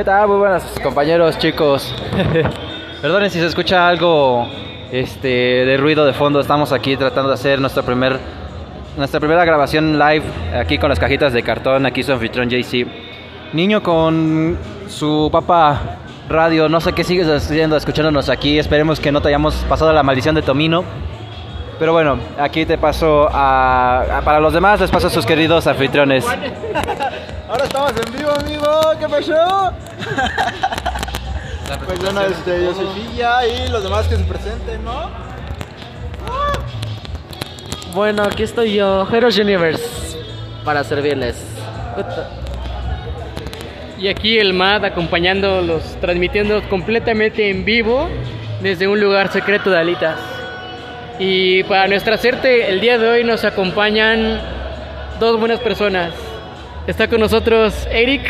¿Qué tal? Muy buenas compañeros, chicos. Perdonen si se escucha algo este, de ruido de fondo. Estamos aquí tratando de hacer nuestro primer, nuestra primera grabación live aquí con las cajitas de cartón. Aquí su anfitrión JC. Niño con su papá radio. No sé qué sigues haciendo escuchándonos aquí. Esperemos que no te hayamos pasado la maldición de Tomino. Pero bueno, aquí te paso a, a- para los demás les paso a sus queridos anfitriones. Ahora estamos en vivo, amigo. ¿Qué pasó? Pues bueno, este, yo soy Villa y los demás que se presenten, ¿no? Bueno, aquí estoy yo, Heroes Universe, para servirles. Y aquí el MAD acompañándolos, transmitiendo completamente en vivo desde un lugar secreto de Alitas. Y para nuestra suerte, el día de hoy nos acompañan dos buenas personas. Está con nosotros Eric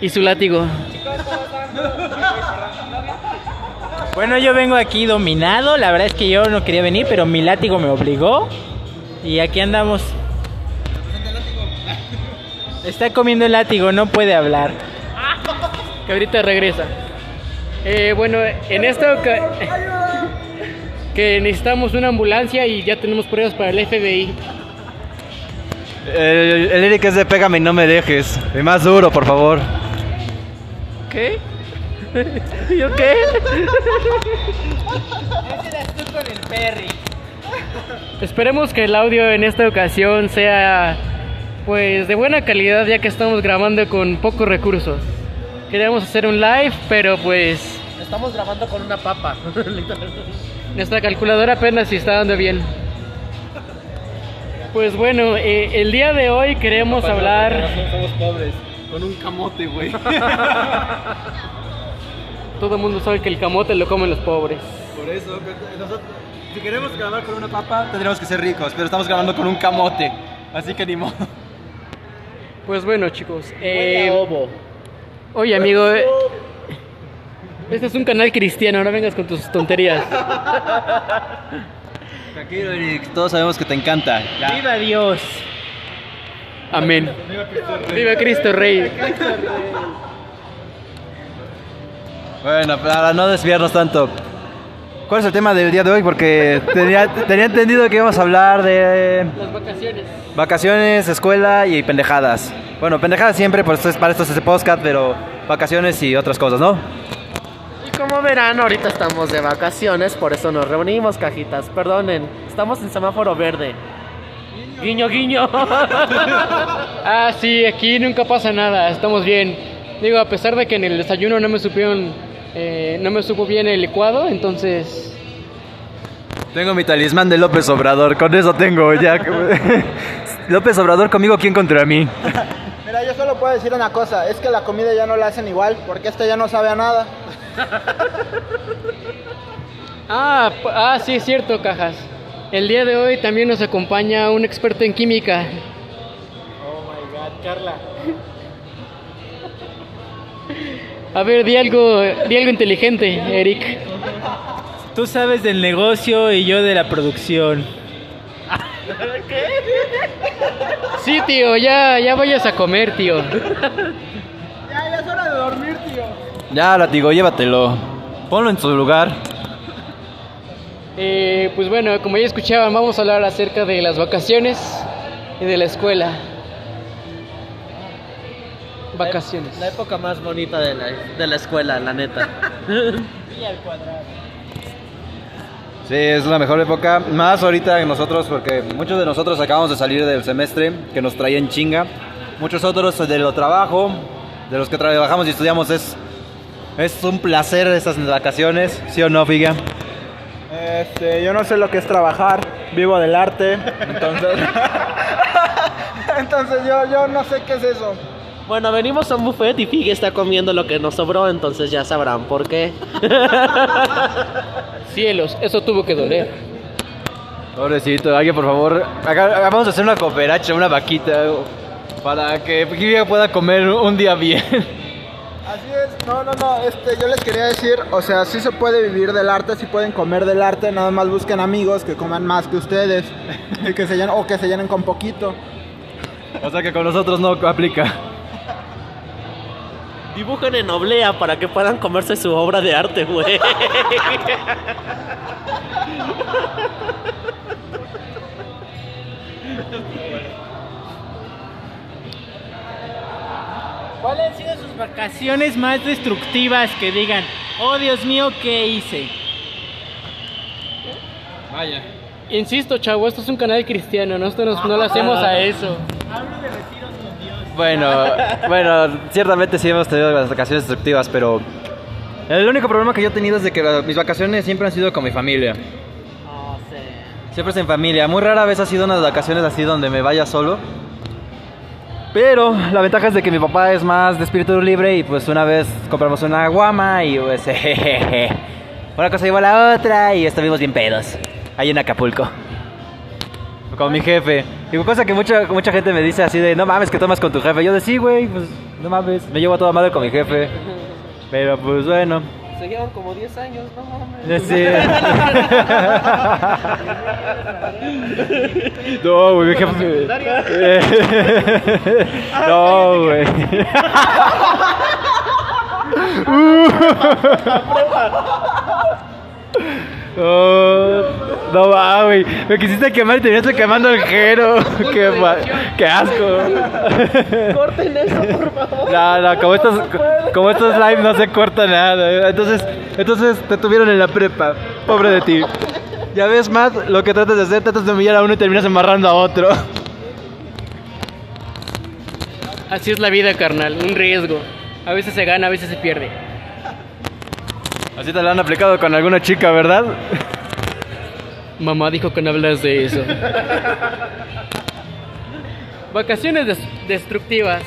y su látigo. Bueno, yo vengo aquí dominado. La verdad es que yo no quería venir, pero mi látigo me obligó. Y aquí andamos. Está comiendo el látigo, no puede hablar. que ahorita regresa. Eh, bueno, en esta oca- que necesitamos una ambulancia y ya tenemos pruebas para el FBI. El, el Eric es de Pégame y no me dejes. Y más duro, por favor. ¿Qué? ¿Yo qué? Esperemos que el audio en esta ocasión sea pues de buena calidad ya que estamos grabando con pocos recursos. Queríamos hacer un live, pero pues Estamos grabando con una papa. nuestra calculadora apenas si está dando bien. Pues bueno, eh, el día de hoy queremos hablar... Somos pobres. Con un camote, güey. Todo el mundo sabe que el camote lo comen los pobres. Por eso, nosotros, si queremos grabar con una papa, tendríamos que ser ricos, pero estamos grabando con un camote. Así que ni modo. Pues bueno, chicos. eh, oye, amigo. eh, este es un canal cristiano, no vengas con tus tonterías. Tranquilo, Eric, todos sabemos que te encanta. ¡Viva Dios! Amén. Viva Cristo Rey. Bueno, para no desviarnos tanto, ¿cuál es el tema del día de hoy? Porque tenía, tenía entendido que íbamos a hablar de Las vacaciones. vacaciones, escuela y pendejadas. Bueno, pendejadas siempre, pues para esto es este podcast, pero vacaciones y otras cosas, ¿no? Como verán, ahorita estamos de vacaciones, por eso nos reunimos, cajitas. Perdonen, estamos en semáforo verde. Guiño, guiño. Ah, sí, aquí nunca pasa nada, estamos bien. Digo, a pesar de que en el desayuno no me supieron, eh, no me supo bien el licuado, entonces... Tengo mi talismán de López Obrador, con eso tengo ya. López Obrador conmigo, ¿quién contra mí? Mira, yo solo puedo decir una cosa. Es que la comida ya no la hacen igual. Porque esta ya no sabe a nada. Ah, ah, sí, es cierto, cajas. El día de hoy también nos acompaña un experto en química. Oh my god, Carla. A ver, di algo, di algo inteligente, Eric. Tú sabes del negocio y yo de la producción. Sí, tío, ya, ya vayas a comer, tío. Ya, latigo, llévatelo. Ponlo en su lugar. Eh, pues bueno, como ya escuchaban, vamos a hablar acerca de las vacaciones y de la escuela. Vacaciones. La época más bonita de la, de la escuela, la neta. Sí, es la mejor época. Más ahorita que nosotros, porque muchos de nosotros acabamos de salir del semestre que nos traía en chinga. Muchos otros de lo trabajo, de los que trabajamos y estudiamos, es, es un placer estas vacaciones. ¿Sí o no, Figa? Este, yo no sé lo que es trabajar. Vivo del arte. Entonces. entonces yo, yo no sé qué es eso. Bueno, venimos a un buffet y Figue está comiendo lo que nos sobró, entonces ya sabrán por qué. Cielos, eso tuvo que doler. Pobrecito, alguien por favor, vamos a hacer una cooperacha, una vaquita, para que Figa pueda comer un día bien. Así es, no, no, no, este, yo les quería decir, o sea, sí se puede vivir del arte, sí pueden comer del arte, nada más busquen amigos que coman más que ustedes, y que se llenen, o que se llenen con poquito. O sea que con nosotros no aplica. Dibujen en oblea para que puedan comerse su obra de arte, güey. ¿Cuáles han sido sus vacaciones más destructivas que digan, oh Dios mío, ¿qué hice? Vaya. Insisto, chavo, esto es un canal cristiano, nosotros no lo hacemos a eso. Bueno, bueno, ciertamente sí hemos tenido las vacaciones destructivas, pero el único problema que yo he tenido es de que mis vacaciones siempre han sido con mi familia. Siempre es en familia. Muy rara vez ha sido unas vacaciones así donde me vaya solo. Pero la ventaja es de que mi papá es más de espíritu libre y pues una vez compramos una guama y pues jejeje. Una cosa llevó a la otra y estuvimos bien pedos. Ahí en Acapulco. Con mi jefe. Y cosa que mucha, mucha gente me dice así de, no mames que tomas con tu jefe. Yo de sí, güey, pues no mames. Me llevo a toda madre con mi jefe. Pero pues bueno. Se llevan como 10 años, no mames. Sí. No, güey, mi jefe. No, güey. Oh, no va, güey. Me quisiste quemar y te viniste quemando el jero. Qué, ma- qué asco. Corten eso, por favor. No, no, como estos, como estos live no se corta nada. Entonces, entonces te tuvieron en la prepa. Pobre de ti. Ya ves, Matt, lo que tratas de hacer, tratas de humillar a uno y terminas embarrando a otro. Así es la vida, carnal, un riesgo. A veces se gana, a veces se pierde. Así te lo han aplicado con alguna chica, ¿verdad? Mamá dijo que no hablas de eso. Vacaciones des- destructivas.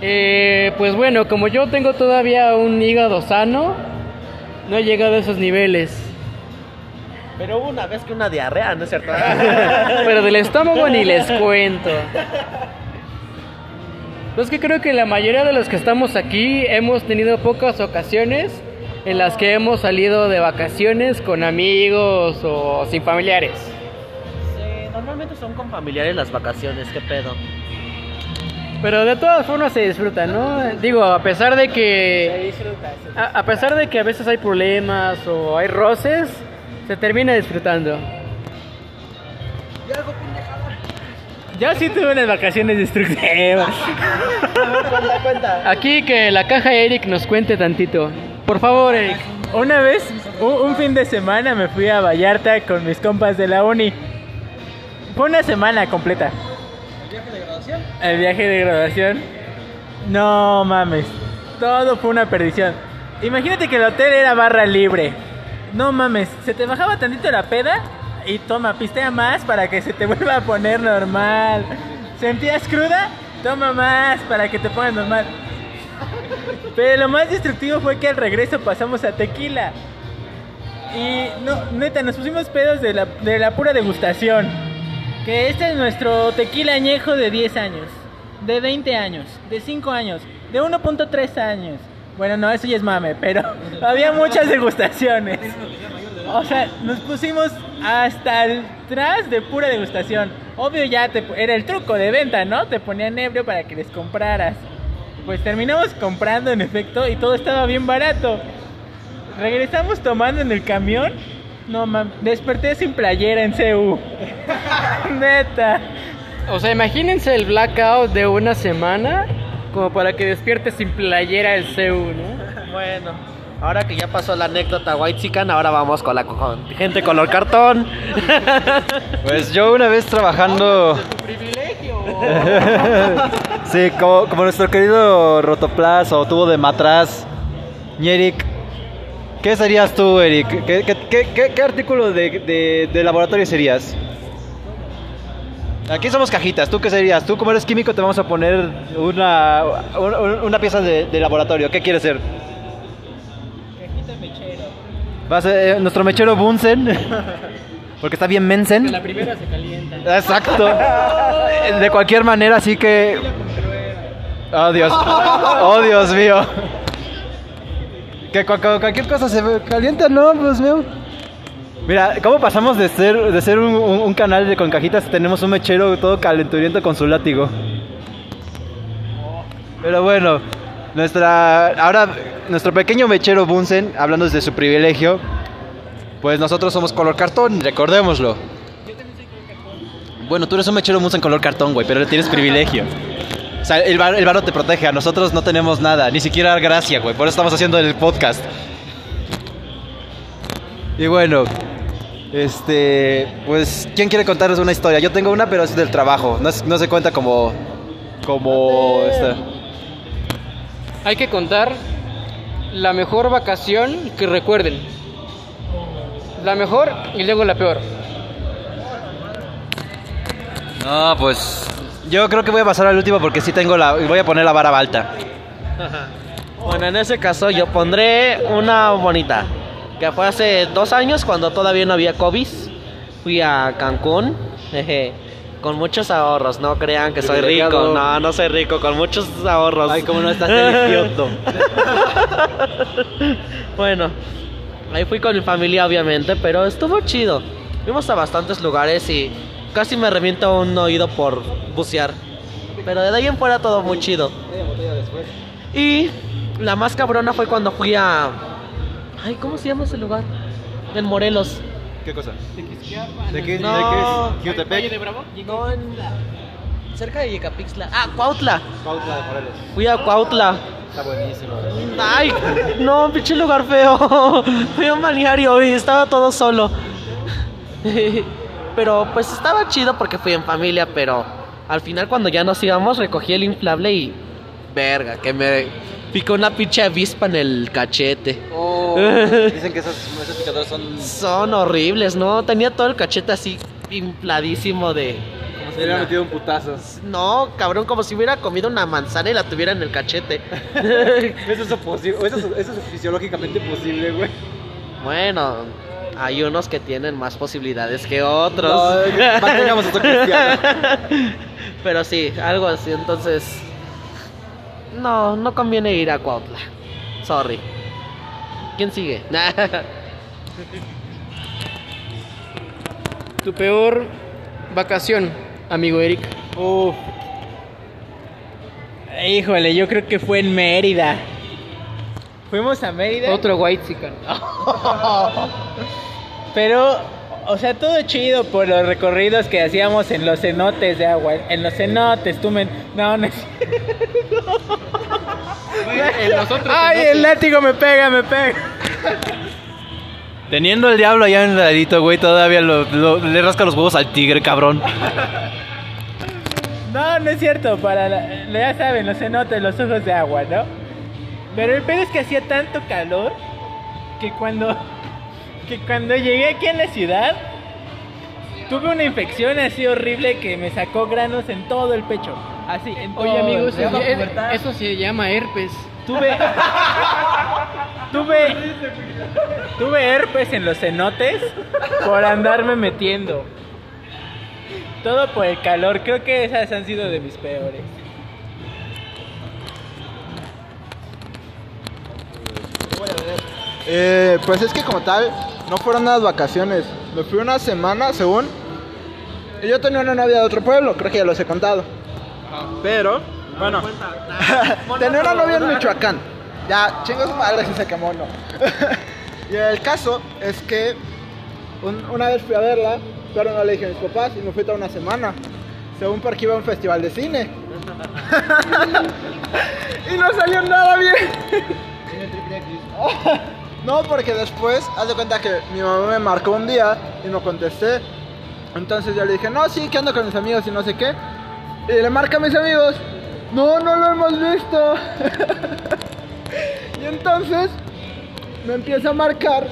Eh, pues bueno, como yo tengo todavía un hígado sano, no he llegado a esos niveles. Pero hubo una vez que una diarrea, ¿no es cierto? Pero del estómago ni les cuento. Es que creo que la mayoría de los que estamos aquí hemos tenido pocas ocasiones en las que hemos salido de vacaciones con amigos o sin familiares. Sí, normalmente son con familiares las vacaciones, qué pedo. Pero de todas formas se disfruta, ¿no? Digo, a pesar de que a, a pesar de que a veces hay problemas o hay roces, se termina disfrutando. Yo sí tuve unas vacaciones destructivas. cuenta, cuenta. Aquí que la caja Eric nos cuente tantito. Por favor, Eric. Una vez, un, un fin de semana me fui a Vallarta con mis compas de la uni. Fue una semana completa. ¿El viaje de graduación? El viaje de graduación. No mames. Todo fue una perdición. Imagínate que el hotel era barra libre. No mames, se te bajaba tantito la peda y toma, pistea más para que se te vuelva a poner normal. ¿Sentías cruda? Toma más para que te pongas normal. Pero lo más destructivo fue que al regreso pasamos a tequila. Y no, neta, nos pusimos pedos de la, de la pura degustación. Que este es nuestro tequila añejo de 10 años, de 20 años, de 5 años, de 1.3 años. Bueno, no, eso ya es mame, pero había muchas degustaciones. O sea, nos pusimos hasta atrás de pura degustación. Obvio ya te, era el truco de venta, ¿no? Te ponían ebrio para que les compraras. Pues terminamos comprando en efecto y todo estaba bien barato. Regresamos tomando en el camión. No mames, desperté sin playera en CU. Neta. O sea, imagínense el blackout de una semana como para que despierte sin playera el CU, ¿no? Bueno, ahora que ya pasó la anécdota White Chican, ahora vamos con la con gente color cartón. Pues yo una vez trabajando. sí, como, como nuestro querido Rotoplas o tubo de matraz, Eric. ¿Qué serías tú, Eric? ¿Qué, qué- qué- qué- artículo de, de- de laboratorio serías? Aquí somos cajitas. ¿Tú qué serías? Tú, como eres químico, te vamos a poner una, un- una pieza de, de laboratorio. ¿Qué quieres ser? Va a ser eh, nuestro mechero Bunsen. Porque está bien mensen. La primera se calienta. Exacto. De cualquier manera, así que. Oh Dios. Oh Dios mío. Que cu- cu- cualquier cosa se calienta, ¿no? Pues mío. Mira, ¿cómo pasamos de ser, de ser un, un- un canal de con cajitas? Tenemos un mechero todo calenturiento con su látigo. Pero bueno, nuestra, ahora, nuestro pequeño mechero Bunsen, hablando desde su privilegio, pues nosotros somos color cartón, recordémoslo. Bueno, tú eres un mechero Bunsen color cartón, güey, pero tienes privilegio. O sea, el bar, el varo te protege, a nosotros no tenemos nada, ni siquiera gracia, güey, por eso estamos haciendo el podcast. Y bueno, este, pues, ¿quién quiere contarnos una historia? Yo tengo una, pero es del trabajo, no, no se cuenta como, como, esta. Hay que contar la mejor vacación que recuerden. La mejor y luego la peor. No, pues, yo creo que voy a pasar al último porque sí tengo la, voy a poner la vara alta. Bueno, en ese caso yo pondré una bonita. Que fue hace dos años cuando todavía no había COVID. Fui a Cancún. jeje, Con muchos ahorros, no crean que soy rico. No, no soy rico, con muchos ahorros. Ay, cómo no estás Kioto. bueno, ahí fui con mi familia obviamente, pero estuvo chido. Fuimos a bastantes lugares y casi me reviento un oído por bucear. Pero de ahí en fuera todo muy chido. Y la más cabrona fue cuando fui a... Ay, ¿cómo se llama ese lugar? En Morelos. ¿Qué cosa? ¿De qué, No. de qué es? ¿Jutepec? No, en... Cerca de Yecapixtla. Ah, Cuautla. Cuautla de Morelos. Fui a Cuautla. Está buenísimo. Ay, no, pinche lugar feo. Fui a un balneario y estaba todo solo. Pero pues estaba chido porque fui en familia, pero al final cuando ya nos íbamos recogí el inflable y verga, que me picó una pinche avispa en el cachete. Oh, dicen que esos, esos picadores son... Son horribles, ¿no? Tenía todo el cachete así infladísimo de ¿cómo se Le llama? metido un putazo. No, cabrón, como si hubiera comido una manzana y la tuviera en el cachete. Eso es posible, eso es, eso es fisiológicamente posible, güey. Bueno, hay unos que tienen más posibilidades que otros. No, mantengamos esto cristiano. Pero sí, algo así, entonces. No, no conviene ir a Cuautla. Sorry. ¿Quién sigue? Tu peor vacación, amigo Eric. Uf. Híjole, yo creo que fue en Mérida. Fuimos a Mérida. Otro white Pero, o sea, todo chido por los recorridos que hacíamos en los cenotes de agua. En los cenotes, tú me. No, no es. Ay, el látigo me pega, me pega. Teniendo el diablo allá en el ladito, güey, todavía lo- lo- le rasca los huevos al tigre, cabrón. No, no es cierto. Para la- ya saben, los cenotes, los ojos de agua, ¿no? Pero el pedo es que hacía tanto calor que cuando. Que cuando llegué aquí en la ciudad. Tuve una infección así horrible que me sacó granos en todo el pecho. Así, en todo Oye, amigo, el eso, pecho. es- eso se llama herpes. Tuve. tuve. Tuve herpes en los cenotes por andarme metiendo. Todo por el calor. Creo que esas han sido de mis peores. Eh, pues es que como tal, no fueron unas vacaciones. Me fui una semana, según. Y yo tenía una novia de otro pueblo, creo que ya los he contado. Pero, bueno, tenía una novia en Michoacán. Ya, chingo su madre si se quemó, no. y el caso es que un- una vez fui a verla, pero no le dije a mis papás y me fui toda una semana. Según porque iba a un festival de cine. y no salió nada bien. No, porque después, haz de cuenta que mi mamá me marcó un día y no contesté. Entonces yo le dije, no, sí, que ando con mis amigos y no sé qué. Y le marca a mis amigos, no, no lo hemos visto. y entonces me empieza a marcar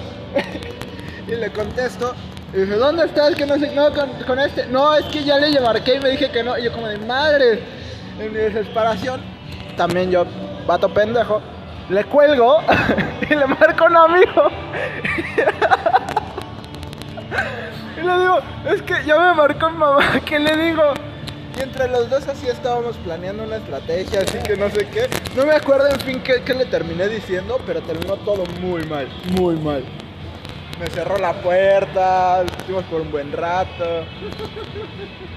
y le contesto. Y dije, ¿dónde estás? Que no sé, no, con, este. No, es que ya le marqué y me dije que no. Y yo como de madre, en mi desesperación, también yo, vato pendejo, le cuelgo y le marco a un amigo. y le digo, es que ya me marcó mi mamá, ¿qué le digo? Y entre los dos así estábamos planeando una estrategia, así que no sé qué. No me acuerdo en fin qué, qué le terminé diciendo, pero terminó todo muy mal, muy mal. Me cerró la puerta, estuvimos por un buen rato.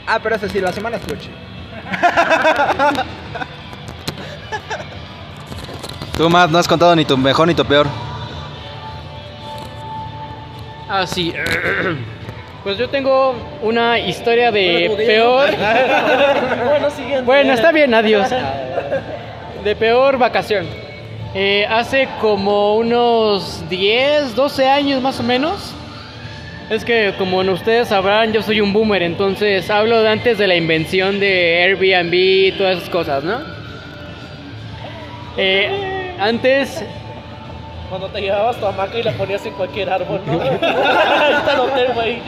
Ah, pero eso sí, la semana estuvo chida. Tú, Matt, no has contado ni tu mejor ni tu peor. Ah, sí. Pues yo tengo una historia de peor. bueno, siguiente. Bueno, está bien, adiós. De peor vacación. Eh, hace como unos 10, 12 años más o menos. Es que como ustedes sabrán, yo soy un boomer, entonces hablo de antes de la invención de Airbnb y todas esas cosas, ¿no? Eh, antes Cuando te llevabas tu hamaca y la ponías en cualquier árbol, ¿no? Ahí está el hotel, güey.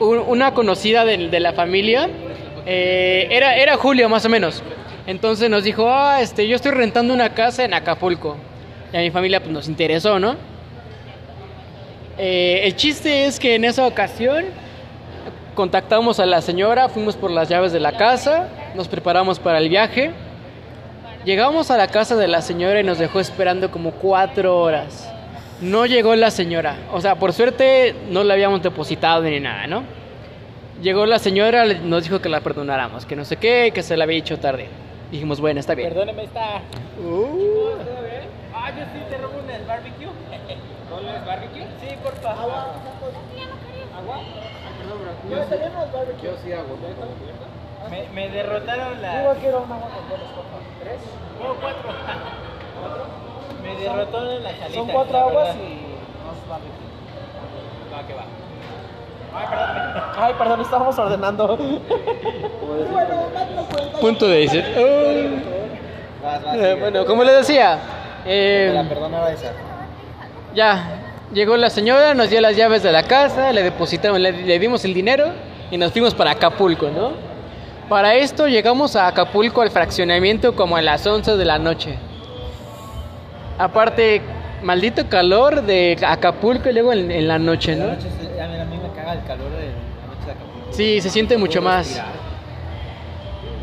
un- una conocida de, de la familia, eh, era, era Julio más o menos. Entonces nos dijo, ah, este, yo estoy rentando una casa en Acapulco. Y a mi familia pues, nos interesó, ¿no? Eh, el chiste es que en esa ocasión contactamos a la señora, fuimos por las llaves de la casa, nos preparamos para el viaje. Llegamos a la casa de la señora y nos dejó esperando como cuatro horas. No llegó la señora. O sea, por suerte no la habíamos depositado ni nada, ¿no? Llegó la señora, nos dijo que la perdonáramos, que no sé qué, que se la había dicho tarde. Dijimos, bueno, está bien. Perdóneme, está. Ah, yo sí te robo un el barbecue. ¿No es barbecue? Sí, por favor. ¿Agua? ¿Agua? Perdón, bro. Yo sí agua. Me, me derrotaron la. Yo quiero un agua con dobles, por favor. ¿Tres? No, cuatro. ¿Cuatro? Me derrotaron la chalita. Son cuatro aguas y dos barbecue. Va, que va. Ay, perdón. Ay, perdón, estábamos ordenando. Punto de decir. Eh, bueno, como les decía, eh, ya llegó la señora, nos dio las llaves de la casa, le depositamos, le, le dimos el dinero y nos fuimos para Acapulco, ¿no? Para esto llegamos a Acapulco al fraccionamiento como a las 11 de la noche. Aparte, maldito calor de Acapulco y luego en, en la noche, ¿no? A mí me caga el calor de la noche de Acapulco. Sí, se siente mucho más.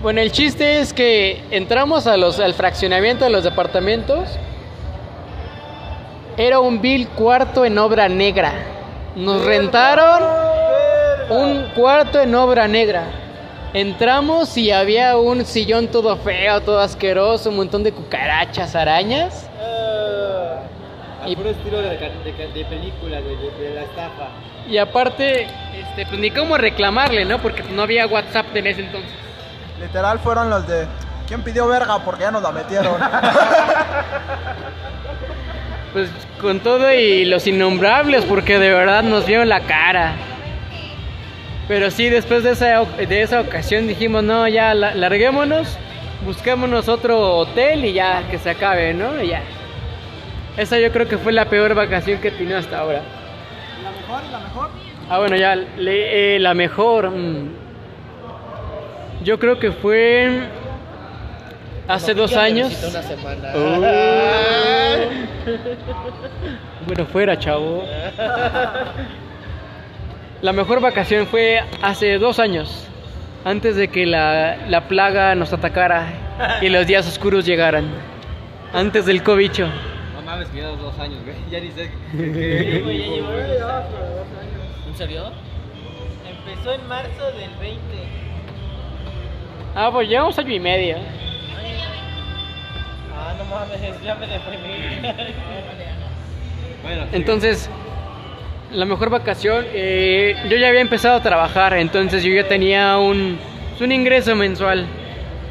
Bueno, el chiste es que entramos a los, al fraccionamiento de los departamentos. Era un vil cuarto en obra negra. Nos rentaron un cuarto en obra negra. Entramos y había un sillón todo feo, todo asqueroso, un montón de cucarachas, arañas. Al puro estilo de, ca- de de película, güey, de, de la estafa. Y aparte, este, pues ni cómo reclamarle, ¿no? Porque no había WhatsApp en ese entonces. Literal fueron los de. ¿Quién pidió verga? Porque ya nos la metieron. Pues con todo y los innombrables, porque de verdad nos vieron la cara. Pero sí, después de esa, de esa ocasión dijimos, no, ya la- larguémonos, busquémonos otro hotel y ya que se acabe, ¿no? Y ya. Esa yo creo que fue la peor vacación que he tenido hasta ahora. ¿La mejor? ¿La mejor? Ah, bueno, ya, le- eh, la mejor. mm, yo creo que fue hace dos años. Una semana. Bueno, fuera, chavo. La mejor vacación fue hace dos años, antes de que la, la plaga nos atacara y los días oscuros llegaran. Antes del cobicho. No mames, que llevas dos años, güey. Ya ni sé. ¿En serio? Empezó en marzo del 20. Ah, pues llevamos año y medio. Ah, no mames, ya me deprimí. bueno, Entonces, la mejor vacación, eh, yo ya había empezado a trabajar, entonces yo ya tenía un, un ingreso mensual.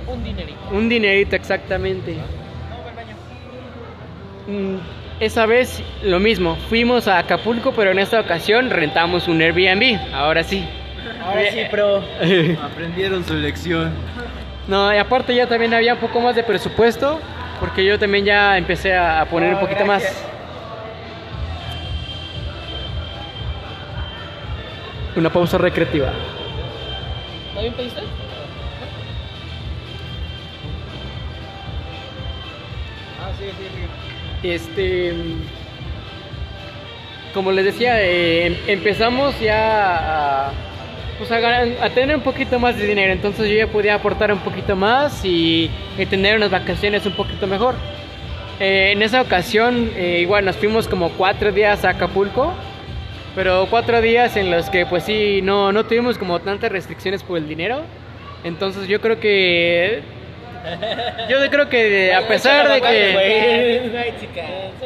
Un dinerito. Un dinerito exactamente. Mm, Esa vez lo mismo, fuimos a Acapulco, pero en esta ocasión rentamos un Airbnb. Ahora sí. Ahora sí, pero aprendieron su lección. No, y aparte ya también había un poco más de presupuesto, porque yo también ya empecé a poner un Oh, poquito gracias. más. Una pausa recreativa. ¿También pediste? Ah, sí, sí, sí. Este, como les decía, eh, em- empezamos ya a, pues a, ganar- a tener un poquito más de dinero, entonces yo ya podía aportar un poquito más y, y tener unas vacaciones un poquito mejor. Eh, en esa ocasión, eh, igual nos fuimos como cuatro días a Acapulco, pero cuatro días en los que pues sí, no, no tuvimos como tantas restricciones por el dinero, entonces yo creo que Yo creo que a pesar de que...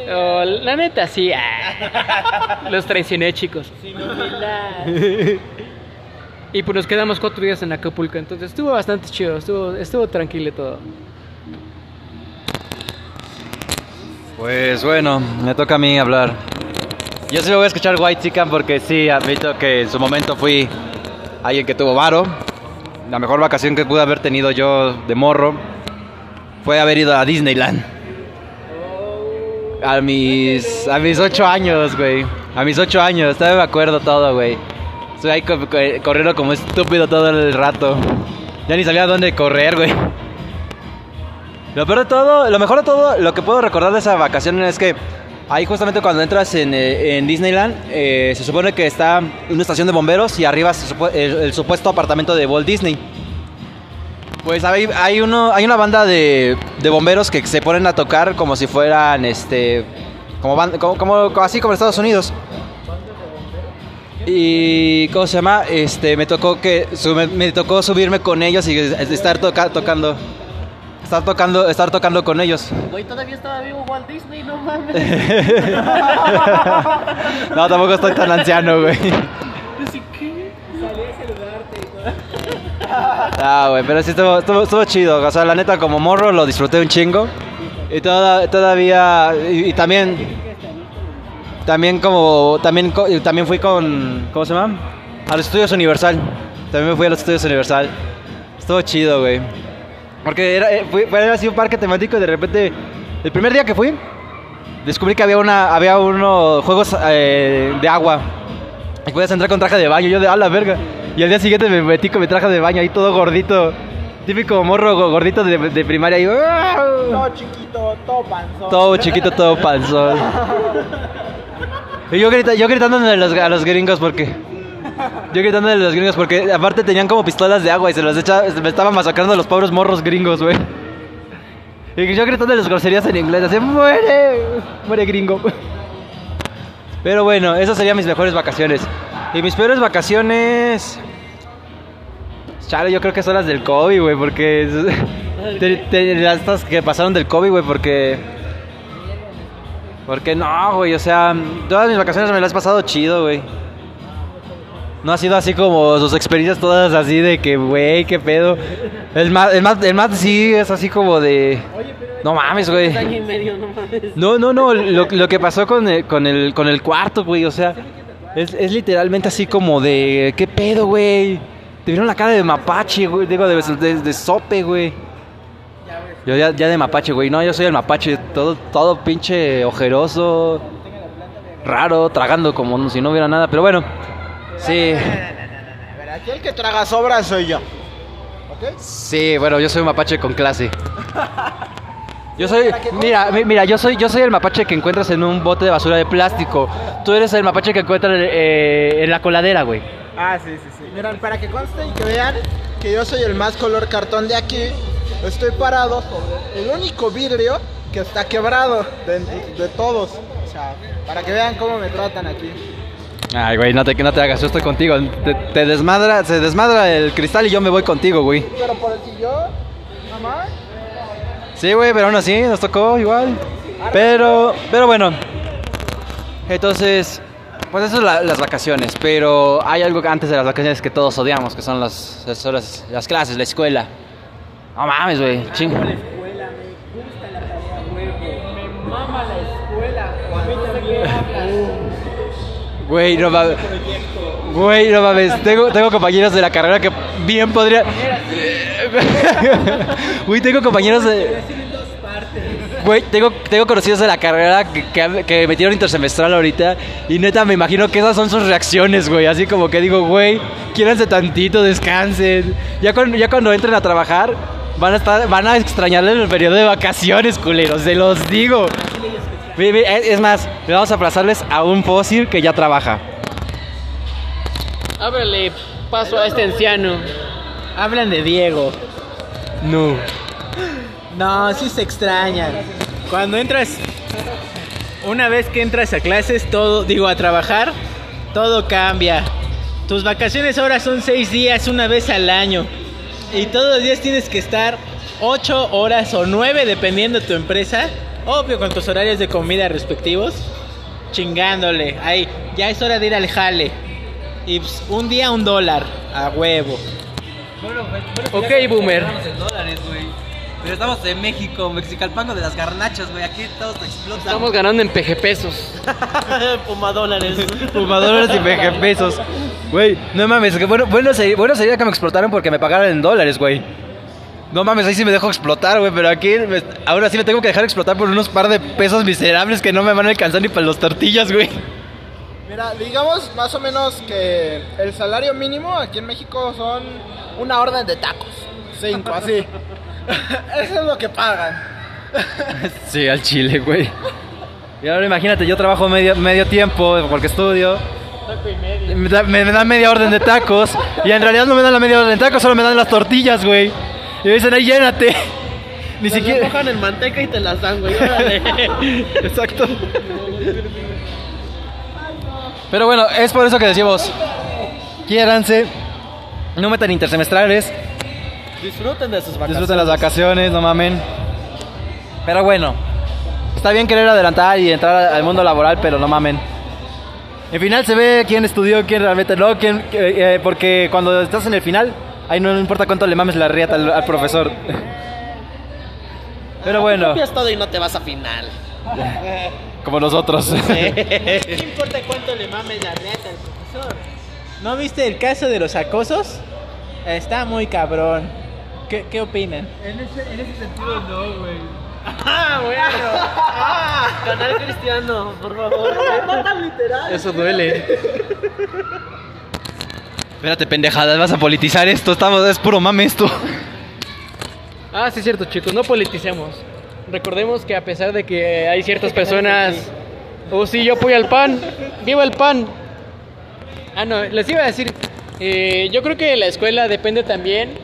Oh, la neta, sí. ah. Los traicioné, chicos. Y pues nos quedamos cuatro días en Acapulco, entonces estuvo bastante chido, estuvo, estuvo tranquilo todo. Pues bueno, me toca a mí hablar. Yo sí lo voy a escuchar White Chicken porque sí, admito que en su momento fui alguien que tuvo varo. La mejor vacación que pude haber tenido yo de morro fue haber ido a Disneyland. A mis, a mis ocho años, güey. A mis ocho años, todavía me acuerdo todo, güey. Estoy ahí co- co- corriendo como estúpido todo el rato. Ya ni sabía dónde correr, güey. Lo peor de todo, lo mejor de todo, lo que puedo recordar de esa vacación es que ahí justamente cuando entras en, eh, en Disneyland, eh, se supone que está una estación de bomberos y arriba el, el supuesto apartamento de Walt Disney. Pues hay, hay, uno, hay una banda de, de bomberos que se ponen a tocar como si fueran, este, como, ban- como, como- así como en Estados Unidos. Y, ¿cómo se llama? Este, me tocó que, me tocó subirme con ellos y estar toca- tocando. Estar tocando, estar tocando con ellos. Güey, todavía estaba vivo Walt Disney, no mames. no, tampoco estoy tan anciano, güey. Ah, güey, pero sí estuvo, estuvo, estuvo chido. O sea, la neta, como morro lo disfruté un chingo. Y toda- todavía. Y, y también. También como. También, y también fui con. ¿Cómo se llama? A los estudios Universal. También me fui a los estudios Universal. Estuvo chido, güey. Porque era, eh, fue, fue así un parque temático y de repente. El primer día que fui. Descubrí que había una había unos juegos eh, de agua. Y puedes entrar con traje de baño. Yo de a la verga. Y al día siguiente me metí con mi traje de baño ahí todo gordito. Típico morro go- gordito de, de primaria. Y, Todo chiquito, todo panzón. todo chiquito, todo panzón. Y yo, grita, yo gritándole a los, a los gringos porque. Yo gritándole a los gringos porque aparte tenían como pistolas de agua y se los echaba, me estaban masacrando los pobres morros gringos, güey. Y yo gritando las groserías en inglés, así, muere, muere gringo. Pero bueno, esas serían mis mejores vacaciones. Y mis peores vacaciones... Chale, yo creo que son las del COVID, güey, porque... te- las estas que pasaron del COVID, güey, porque... Porque no, güey, o sea, todas mis vacaciones me las he pasado chido, güey. No ha sido así como sus experiencias todas así de que, güey, qué pedo. El más, el más, el más sí es así como de... No mames, güey. No, no, no, lo, lo que pasó con el, con el, con el cuarto, güey, o sea, es, es literalmente así como de, ¿qué pedo, güey? Te vieron la cara de mapache, güey, digo, de, de, de sope, güey. Yo ya, ya de mapache, güey, no, yo soy el mapache, todo, todo pinche ojeroso, raro, tragando como si no hubiera nada, pero bueno, sí, aquí el que traga sobras soy yo. Sí, bueno, yo soy un mapache con clase. Yo soy, mira, mi- mira, yo soy, yo soy el mapache que encuentras en un bote de basura de plástico. Tú eres el mapache que encuentras eh, en la coladera, güey. Ah, sí, sí, sí. Miren, para que conste y que vean que yo soy el más color cartón de aquí, estoy parado sobre el único vidrio que está quebrado de todos. O sea, para que vean cómo me tratan aquí. Ay, güey, no te, no te hagas, yo estoy contigo. Te, te desmadra, se desmadra el cristal y yo me voy contigo, güey. Pero por el sillón, mamá. Sí, güey, pero aún así nos tocó igual. Pero, pero bueno. Entonces, pues eso es la- las vacaciones. Pero hay algo antes de las vacaciones que todos odiamos, que son las, las, horas- las clases, la escuela. No mames, güey. Ching. Güey, no mames. Güey, no mames. Tengo, tengo compañeros de la carrera que bien podría. Güey, tengo compañeros de. Güey, tengo, tengo conocidos de la carrera que, que, metieron intersemestral ahorita. Y neta, me imagino que esas son sus reacciones, güey. Así como que digo, güey, quiéranse tantito, descansen. Ya cuando, ya cuando entren a trabajar, van a, estar, van a extrañarle el periodo de vacaciones, culeros. Se los digo. Ve, Es más, le vamos a aplazarles a un fósil que ya trabaja. Ábrele paso a este anciano. Hablan de Diego. No. No, sí se extrañan. Cuando entras, una vez que entras a clases, todo, digo, a trabajar, todo cambia. Tus vacaciones ahora son seis días, una vez al año. Y todos los días tienes que estar 8 horas o 9 dependiendo de tu empresa. Obvio con tus horarios de comida respectivos. Chingándole. Ahí, ya es hora de ir al jale. Y pues, un día un dólar. A huevo. Ok, boomer. en dólares, güey. Pero estamos en México, Mexicalpango de las garnachas, güey. Aquí todos explotan. Estamos ganando en peje pesos. Puma dólares. Y peje pesos. Güey, no mames, que bueno, bueno, sería, bueno sería que me explotaran porque me pagaran en dólares, güey. No mames, ahí sí me dejo explotar, güey, pero aquí me- ahora sí me tengo que dejar explotar por unos par de pesos miserables que no me van a alcanzar ni para los tortillas, güey. Mira, digamos más o menos que el salario mínimo aquí en México son una orden de tacos. Cinco, así. Eso es lo que pagan. Sí, al chile, güey. Y ahora imagínate, yo trabajo medio, medio tiempo porque estudio. Me, da- me dan media orden de tacos. Y en realidad no me dan la media orden de tacos, solo me dan las tortillas, güey. Y me dicen, ahí llénate. Ni Las siquiera. mojan en manteca y te las dan, güey. Exacto. Pero bueno, es por eso que decimos: quiéranse, no metan intersemestrales, Disfruten de sus vacaciones. disfruten las vacaciones, no mamen. Pero bueno, está bien querer adelantar y entrar al mundo laboral, pero no mamen. En final se ve quién estudió, quién realmente no, quién, eh, eh, porque cuando estás en el final, ahí no importa cuánto le mames la riata al, al profesor. Pero bueno, Copias todo y no te vas a final. como nosotros. No importa cuánto le mames la neta al profesor. ¿No viste el caso de los acosos? Está muy cabrón. ¿Qué, qué opinan? En ese, en ese sentido no, güey. Ah, bueno. Ah. Canal cristiano, por favor. Eso duele. Espérate, pendejadas, vas a politizar esto, estamos, es puro mame esto. Ah, sí es cierto, chicos, no politicemos. Recordemos que a pesar de que hay ciertas personas... Oh, sí, yo apoyo al PAN. ¡Viva el PAN! Ah, no, les iba a decir... eh, yo creo que la escuela depende también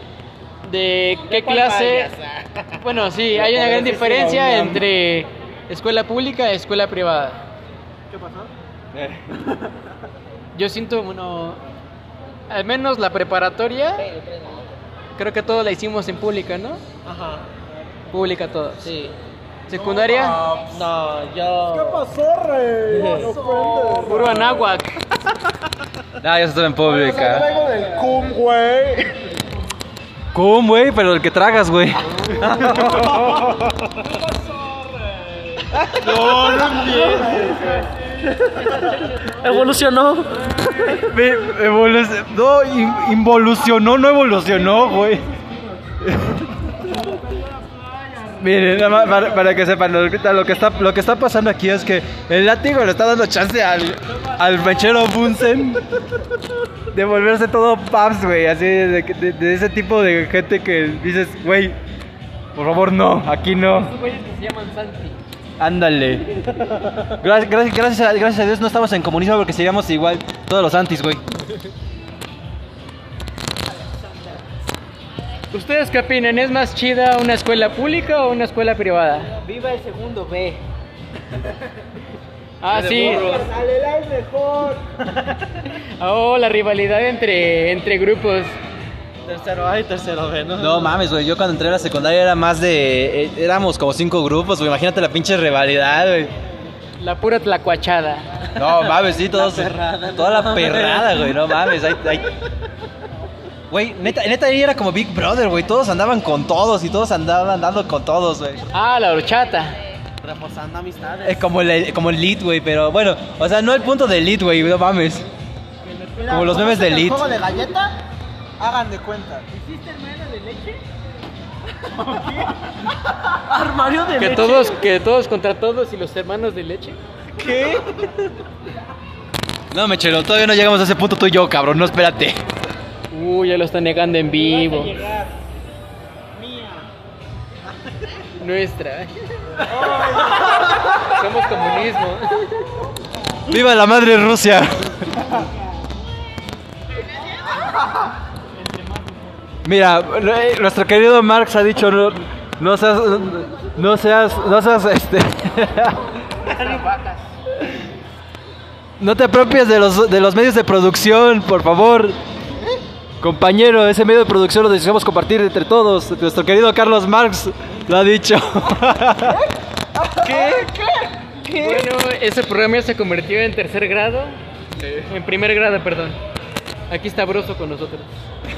de qué clase... Bueno, sí, hay una gran diferencia entre escuela pública y escuela privada. ¿Qué pasó? Yo siento, bueno, al menos la preparatoria, creo que todo la hicimos en pública, ¿no? Ajá. Pública todas. Sí. Secundaria, No, yo. pasó, rey? puro anáhuac. No, yo estuve en pública. Traigo del cum, güey. ¿Cómo, güey? Pero el que tragas, güey. Evolucionó. No, in- involucionó, no evolucionó, güey. Miren, nada más para, para que sepan, lo, que- lo que está, lo que está pasando aquí es que el látigo le está dando chance al, al mechero Bunsen de volverse todo paps, güey, así de, de- de ese tipo de gente que dices, güey, por favor no, aquí no. güeyes que se llaman Santi. Ándale. Gracias, gracias, gracias, a, gracias a Dios no estamos en comunismo porque seríamos igual todos los antis, güey. ¿Ustedes qué opinan? ¿Es más chida una escuela pública o una escuela privada? Viva el segundo B. Ah, sí. Mejor. Oh, la rivalidad entre, entre grupos. Tercero A y tercero B, ¿no? No mames, güey. Yo cuando entré a la secundaria era más de. eh, éramos como cinco grupos, güey. Imagínate la pinche rivalidad, güey. La pura tlacuachada. No mames, sí, todos. toda la perrada, güey. No mames. Hay, hay- Güey, neta, neta ahí era como Big Brother, güey. Todos andaban con todos y todos andaban dando con todos, güey. Ah, la horchata. Reforzando amistades. Es como el, como el lead, güey. Pero bueno, o sea, no el punto del lead, güey. No mames. Como los memes de ¿El Elite. juego de galleta? Hagan de cuenta. Armario de Que leche. todos, que todos contra todos y los hermanos de leche. No, mechero, todavía no llegamos a ese punto tú y yo, cabrón. No, espérate. Uy, ya lo están negando en vivo. Nuestra. Somos comunismo. ¡Viva la madre Rusia! Mira, nuestro querido Marx ha dicho no, no seas no seas no seas este No te apropies de los de los medios de producción, por favor. Compañero, ese medio de producción lo deseamos compartir entre todos. Nuestro querido Carlos Marx lo ha dicho. Bueno, ese programa ya se convirtió en tercer grado. En primer grado, perdón. Aquí está Broso con nosotros.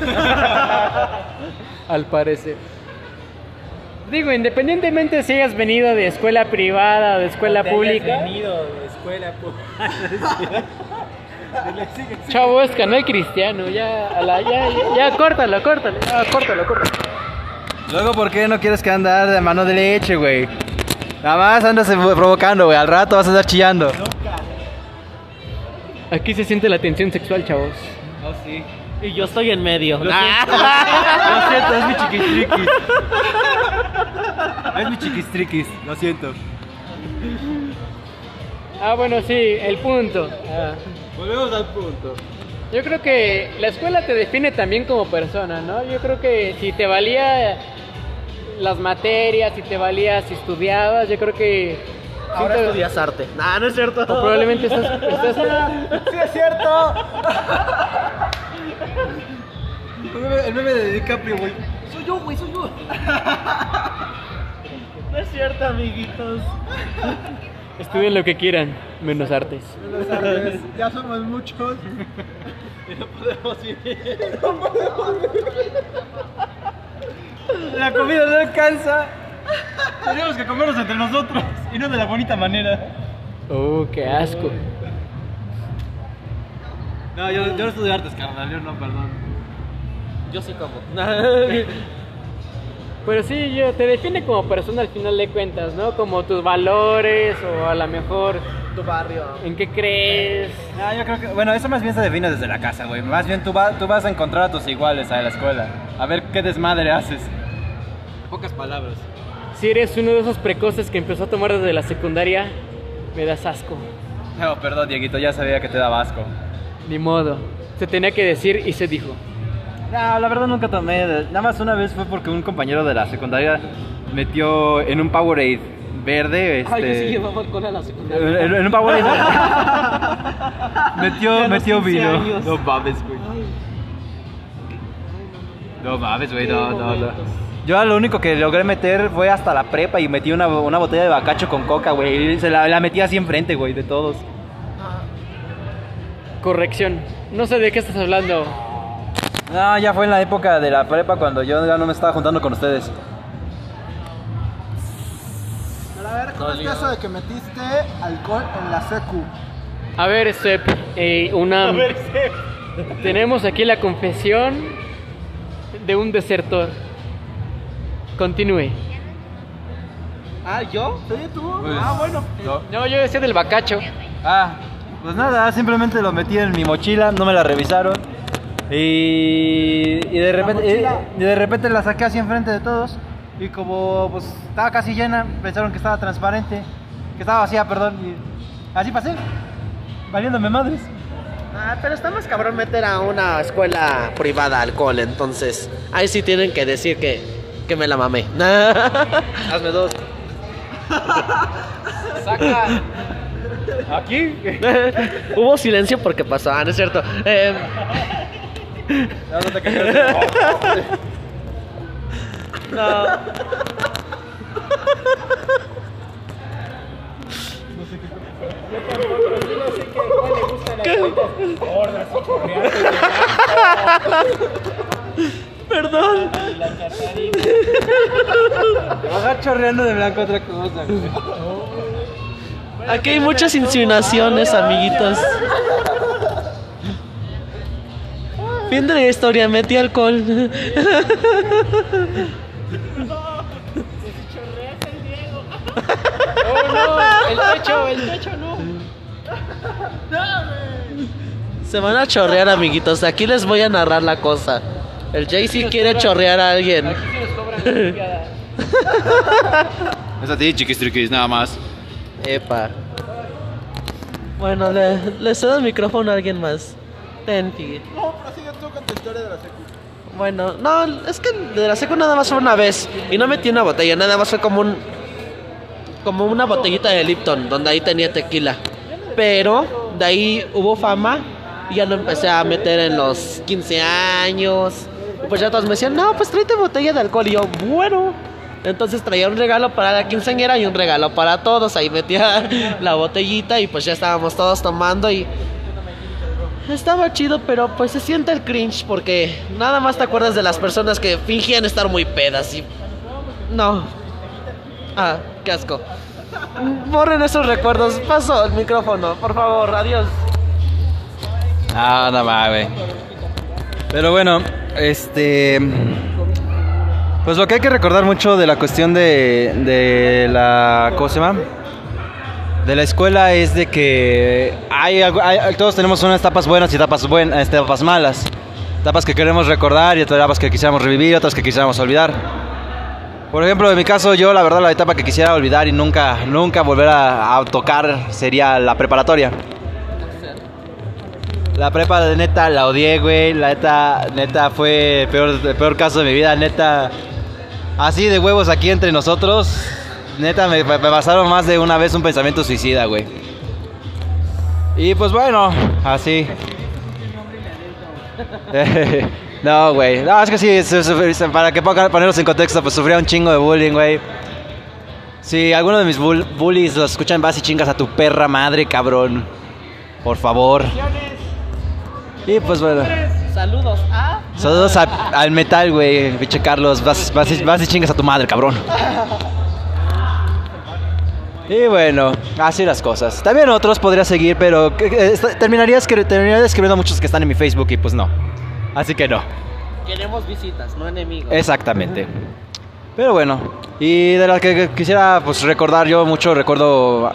Al parecer. Digo, independientemente si hayas venido de escuela privada o de escuela pública. Venido de escuela pública. Chavo, es canal cristiano. Ya, a la- ya, ya, ya, córtalo, córtalo. Ya, córtalo, córtalo. Luego, ¿por qué no quieres que andar de mano de leche, güey? Nada más andas provocando, güey. Al rato vas a estar chillando. Aquí se siente la tensión sexual, chavos. Y yo estoy en medio. Lo siento, es mi chiquistriquis. Es mi chiquistriquis, lo siento. Ah, bueno, sí, el punto. Ah. Volvemos al punto. Yo creo que la escuela te define también como persona, ¿no? Yo creo que si te valía las materias, si te valía si estudiabas, yo creo que... Ahora sí te- estudias arte. Nah, no es cierto. o probablemente estás, estás- Sí, es cierto. El meme de DiCaprio, güey. No es cierto, amiguitos. estudien lo que quieran, menos artes. Ya somos muchos. La comida no alcanza. Tenemos que comernos entre nosotros y no de la bonita manera. Oh, qué asco. No, yo, yo no estudio artes, carnal. Yo no, perdón. Yo sí como. Pero sí, yo, te define como persona al final de cuentas, ¿no? Como tus valores o a lo mejor tu barrio. en qué crees. No, yo creo que, bueno, eso más bien se define desde la casa, güey. Más bien tú, va- tú vas a encontrar a tus iguales a la escuela. A ver qué desmadre haces. Pocas palabras. Si eres uno de esos precoces que empezó a tomar desde la secundaria, me das asco. No, perdón, Dieguito, ya sabía que te daba asco. Ni modo. Se tenía que decir y se dijo. No, la verdad nunca tomé. Nada más una vez fue porque un compañero de la secundaria metió en un Powerade verde. Este, Ay, yo sí llevaba alcohol a la secundaria. en, en un Powerade metió, los metió 15 vino. años. No mames, güey. No mames, güey, no, no, no. Yo lo único que logré meter fue hasta la prepa y metí una, una botella de bacacho con coca, güey. y Se la, la metí así enfrente, güey, de todos. Corrección. No sé de qué estás hablando. No, ya fue en la época de la prepa cuando yo ya no me estaba juntando con ustedes. Pero a ver, ¿cómo es eso de que metiste alcohol en la secu? A ver, Sep, eh, una... Tenemos aquí la confesión de un desertor. Continúe. Ah, ¿yo? ¿Sí, tú? Pues, ah, bueno. No, yo decía del bacacho. Ah, pues nada, simplemente lo metí en mi mochila, no me la revisaron. Y, y de repente y de repente la saqué así enfrente de todos y como pues estaba casi llena, pensaron que estaba transparente, que estaba vacía, perdón, y así pasé. Valiéndome madres. Ah, pero está más cabrón meter a una escuela privada alcohol, entonces ahí sí tienen que decir que, que me la mamé. Hazme dos. Saca. ¿Aquí? Hubo silencio porque pasó, ah, no es cierto. Eh, No, no te no. Perdón. Bajar chorreando de blanco otra cosa, güey. Aquí hay muchas insinuaciones, amiguitos. Fin de la historia, metí alcohol. Oh, no, el techo, el techo no. Se van a chorrear, amiguitos. Aquí les voy a narrar la cosa. El JC quiere chorrear a alguien. Aquí se nos cobran. Es a ti, chiquistriquis, nada más. Epa. Bueno, le, le cedo el micrófono a alguien más. Ten. No, pero sigue tú con tu historia de la secu. Bueno, no, es que de la seco nada más fue una vez. Y no metí una botella, nada más fue como un. Como una botellita de Lipton, donde ahí tenía tequila. Pero de ahí hubo fama Y ya lo empecé a meter en los 15 años. Y pues ya todos me decían, no, pues tráete botella de alcohol. Y yo, bueno. Entonces traía un regalo para la quinceañera y un regalo para todos. Ahí metía la botellita y pues ya estábamos todos tomando y... Estaba chido, pero pues se siente el cringe porque nada más te acuerdas de las personas que fingían estar muy pedas y... No. Ah, qué asco. Borren esos recuerdos. Paso el micrófono, por favor, adiós. Ah, más, güey. Pero bueno, este. Pues lo que hay que recordar mucho de la cuestión de, de la. ¿Cómo se llama? De la escuela es de que hay, todos tenemos unas etapas buenas y etapas, buenas, etapas malas. Etapas que queremos recordar y otras etapas que quisiéramos revivir, otras que quisiéramos olvidar. Por ejemplo, en mi caso, yo la verdad la etapa que quisiera olvidar y nunca, nunca volver a, a tocar sería la preparatoria. La prepa de neta la odié, güey. La neta, neta fue el peor, peor caso de mi vida, neta. Así de huevos aquí entre nosotros. Neta, me, pasaron más de una vez un pensamiento suicida, güey. Y pues bueno, así. no, güey. No, es que sí, para que pongan, ponerlos en contexto, pues sufría un chingo de bullying, güey. Si alguno de mis bull- bullies los escuchan, vas y chingas a tu perra madre, cabrón. Por favor. Y pues bueno. Saludos a... Saludos a- al metal, güey. Pinche Carlos. Vas, vas, y- vas y chingas a tu madre, cabrón. Y bueno, así las cosas. También otros podría seguir, pero que- est- terminaría, escri- terminaría escribiendo muchos que están en mi Facebook y pues no. Así que no. Queremos visitas, no enemigos. Exactamente. Pero bueno, y de la que quisiera pues recordar yo mucho, recuerdo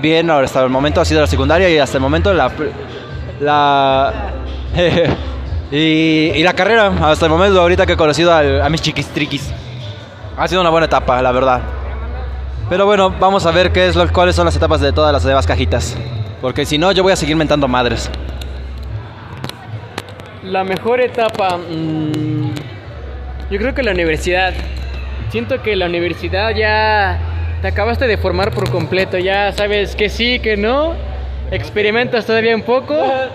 bien ahora hasta el momento ha sido la secundaria y hasta el momento la la y, y la carrera hasta el momento ahorita que he conocido a mis chiquis triquis. Ha sido una buena etapa, la verdad. Pero bueno, vamos a ver qué es lo, cuáles son las etapas de todas las demás cajitas. Porque si no, yo voy a seguir mentando madres. La mejor etapa, mm, yo creo que la universidad. Siento que la universidad ya te acabaste de formar por completo, ya sabes que sí, que no. Experimentas todavía un poco.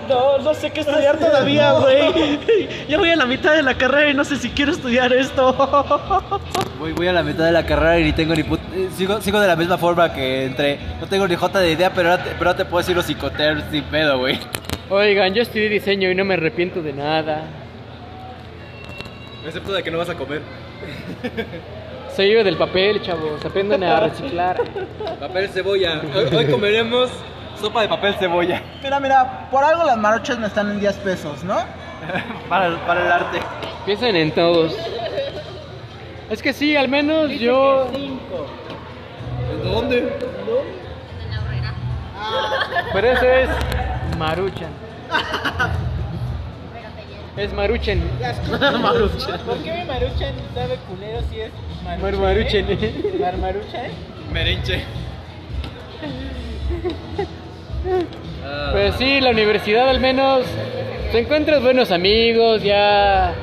No, no sé qué estudiar todavía, güey. Ya voy a la mitad de la carrera y no sé si quiero estudiar esto. Voy, voy a la mitad de la carrera y ni tengo ni put- eh, sigo, sigo de la misma forma que entré. No tengo ni jota de idea, pero ahora te, pero ahora te puedo decir los psicoteros sin pedo, güey. Oigan, yo estudié diseño y no me arrepiento de nada. Excepto de que no vas a comer. Soy yo del papel, chavos. Aprendan a reciclar. Papel cebolla. Hoy, hoy comeremos sopa de papel cebolla. Mira, mira, por algo las marochas me están en 10 pesos, ¿no? para, el- para el arte. Piensen en todos. Es que sí, al menos yo. ¿Dónde? Pero eso es Maruchan. Es Maruchan. ¿Por qué mi Maruchan sabe culero si es Mar Maruchan. ¿Mar Maruchan? Merenche. Pues sí, la universidad al menos te encuentras buenos amigos, ya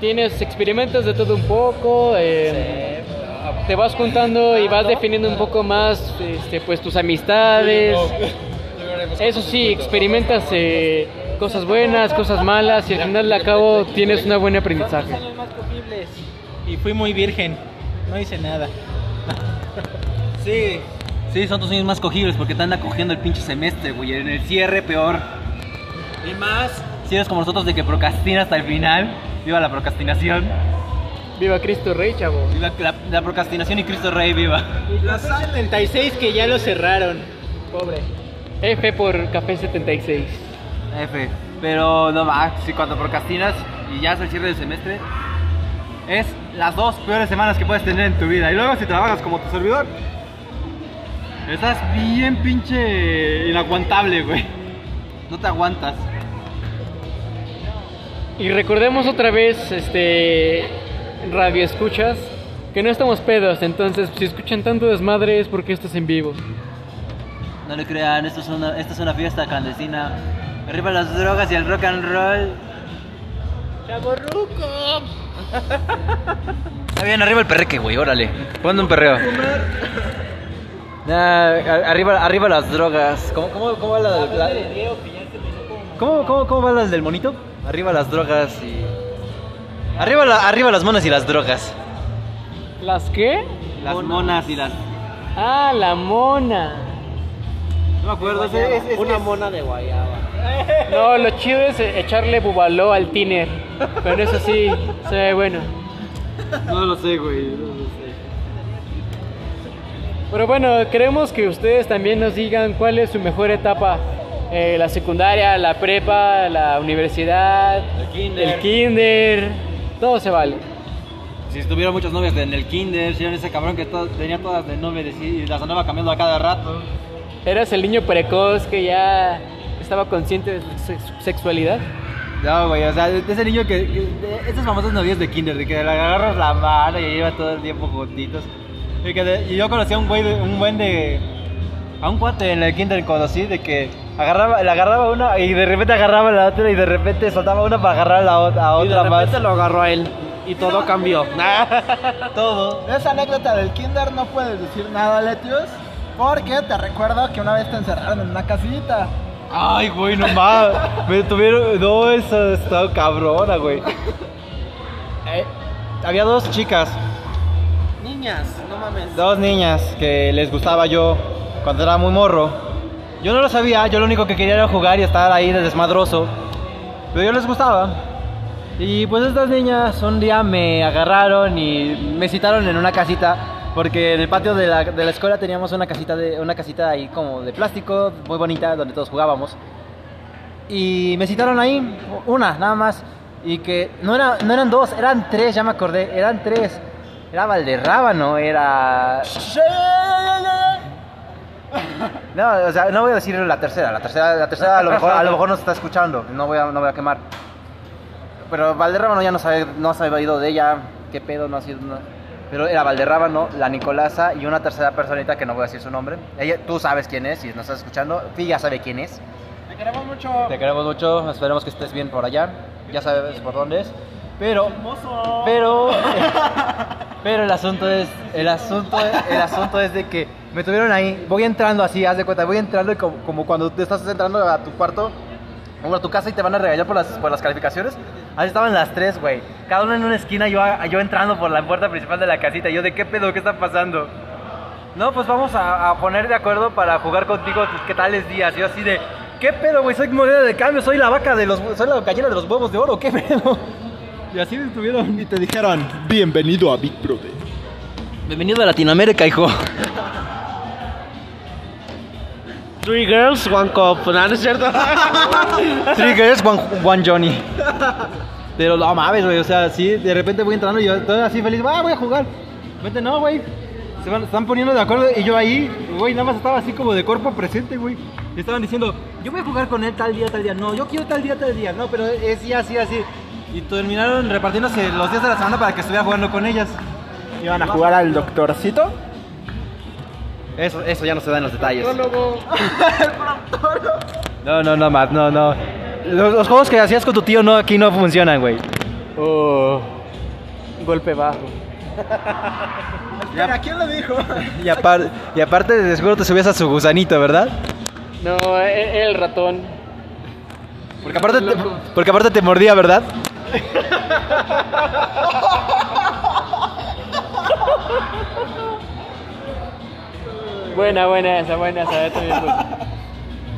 tienes experimentos de todo un poco, eh, te vas juntando y vas definiendo un poco más este, pues tus amistades. Eso sí, experimentas eh, cosas buenas, cosas malas y al final de cabo tienes un buen aprendizaje. Y fui muy virgen. No hice nada. Sí. Sí, son tus años más cogibles porque te anda cogiendo el pinche semestre, güey. En el cierre, peor. Y más, si eres como nosotros de que procrastina hasta el final. Viva la procrastinación. Viva Cristo Rey, chavo. Viva la, la procrastinación y Cristo Rey, viva. Los 76 que ya lo cerraron. Pobre. F por Café 76. F. Pero no más, si cuando procrastinas y ya es el cierre del semestre, es las dos peores semanas que puedes tener en tu vida. Y luego si trabajas como tu servidor, estás bien pinche inaguantable, güey. No te aguantas. Y recordemos otra vez, este, radio escuchas, que no estamos pedos, entonces si escuchan tanto desmadre es porque esto es en vivo. No le crean, esto es una, esto es una fiesta clandestina. Arriba las drogas y el rock and roll. ¡Chaborruco! Está bien, arriba el perreque, güey, órale. Ponte un perreo. Nah, arriba, arriba las drogas. ¿Cómo, cómo, cómo va la, la- ¿Cómo, cómo, cómo va la del monito? Arriba las drogas y... Arriba, la- arriba las monas y las drogas. ¿Las qué? Las monas y las... Ah, la mona. No me acuerdo, es, es- es- Una mona de guayaba. No, lo chido es echarle bubaló al tiner. Pero eso sí, se ve bueno. No lo sé, güey, no lo sé. Pero bueno, queremos que ustedes también nos digan cuál es su mejor etapa. Eh, la secundaria, la prepa, la universidad, El kinder. el kinder, todo se vale. Si tuvieron muchas novias en el kinder, si eran ese cabrón que tenía todas de novia y las andaba cambiando a cada rato. ¿Eras el niño precoz que ya estaba consciente de su sex- sexualidad? No, güey, o sea, ese niño que, que esas famosas novias de kinder, de que le agarras la mano y lleva todo el tiempo juntitos. Y, que de- y yo conocí a un güey, de, un buen de... A un cuate en el kinder conocí de que agarraba, le agarraba una y de repente agarraba la otra y de repente soltaba una para agarrar la ot- a Y de otra más. repente lo agarró a él. Y todo cambió. Todo. Esa anécdota del kinder no puedes decir nada, Letius, porque te recuerdo que una vez te encerraron en una casita. Ay, güey, no más. Me tuvieron. No, eso está cabrona, güey. Eh, había dos chicas, Niñas, no mames. dos niñas que les gustaba yo cuando era muy morro. Yo no lo sabía, yo lo único que quería era jugar y estar ahí de desmadroso. Pero yo les gustaba. Y pues estas niñas un día me agarraron y me citaron en una casita. Porque en el patio de la, de la escuela teníamos una casita, de, una casita ahí como de plástico, muy bonita, donde todos jugábamos. Y me citaron ahí, una, nada más. Y que no, era, no eran dos, eran tres, ya me acordé, eran tres. Era Valderrábano, era... No, o sea, no voy a decir la tercera, la tercera, la tercera a lo mejor, a lo mejor no se está escuchando, no voy a, no voy a quemar. Pero Valderrábano ya no sabe, no se había ido de ella, qué pedo, no ha sido... no. Pero era Valderrábano, la Nicolasa y una tercera personita que no voy a decir su nombre. Ella, tú sabes quién es, si nos estás escuchando, Pi ya sabe quién es. Te queremos mucho. Te queremos mucho, esperemos que estés bien por allá. Ya sabes por dónde es. Pero, pero, pero el asunto es, el asunto, el asunto es de que me tuvieron ahí. Voy entrando así, haz de cuenta, voy entrando y como, como cuando te estás entrando a tu cuarto o a tu casa y te van a regañar por las, por las calificaciones. Ahí estaban las tres, güey. Cada una en una esquina, yo, yo entrando por la puerta principal de la casita. Yo, ¿de qué pedo? ¿Qué está pasando? No, pues vamos a, a poner de acuerdo para jugar contigo tus qué tales días. Yo así de, ¿qué pedo, güey? Soy moneda de cambio, soy la vaca de los, soy la gallina de los huevos de oro, ¿qué pedo? Y así estuvieron. Y te dijeron, bienvenido a Big Brother. Bienvenido a Latinoamérica, hijo. Three girls, one cup. ¿No, ¿No es cierto? Three girls, one, one Johnny. Pero no mames, güey, o sea, sí, de repente voy entrando y yo estoy así feliz, ah, voy a jugar. Vete, no, güey. Se van, están poniendo de acuerdo y yo ahí, güey, nada más estaba así como de cuerpo presente, güey. Y estaban diciendo, yo voy a jugar con él tal día, tal día. No, yo quiero tal día, tal día. No, pero es así, así, así. Y terminaron repartiéndose los días de la semana para que estuviera jugando con ellas. Iban a jugar al doctorcito. Eso, eso ya no se da en los detalles. No, no, no más, no, no. Los, los juegos que hacías con tu tío no, aquí no funcionan, güey. Oh, golpe bajo. Mira, ¿quién lo dijo? Y, apar- y aparte, de seguro te subías a su gusanito, ¿verdad? No, e- el ratón. Porque aparte, te, porque aparte te mordía, ¿verdad? Buena, buena esa, buena esa. también.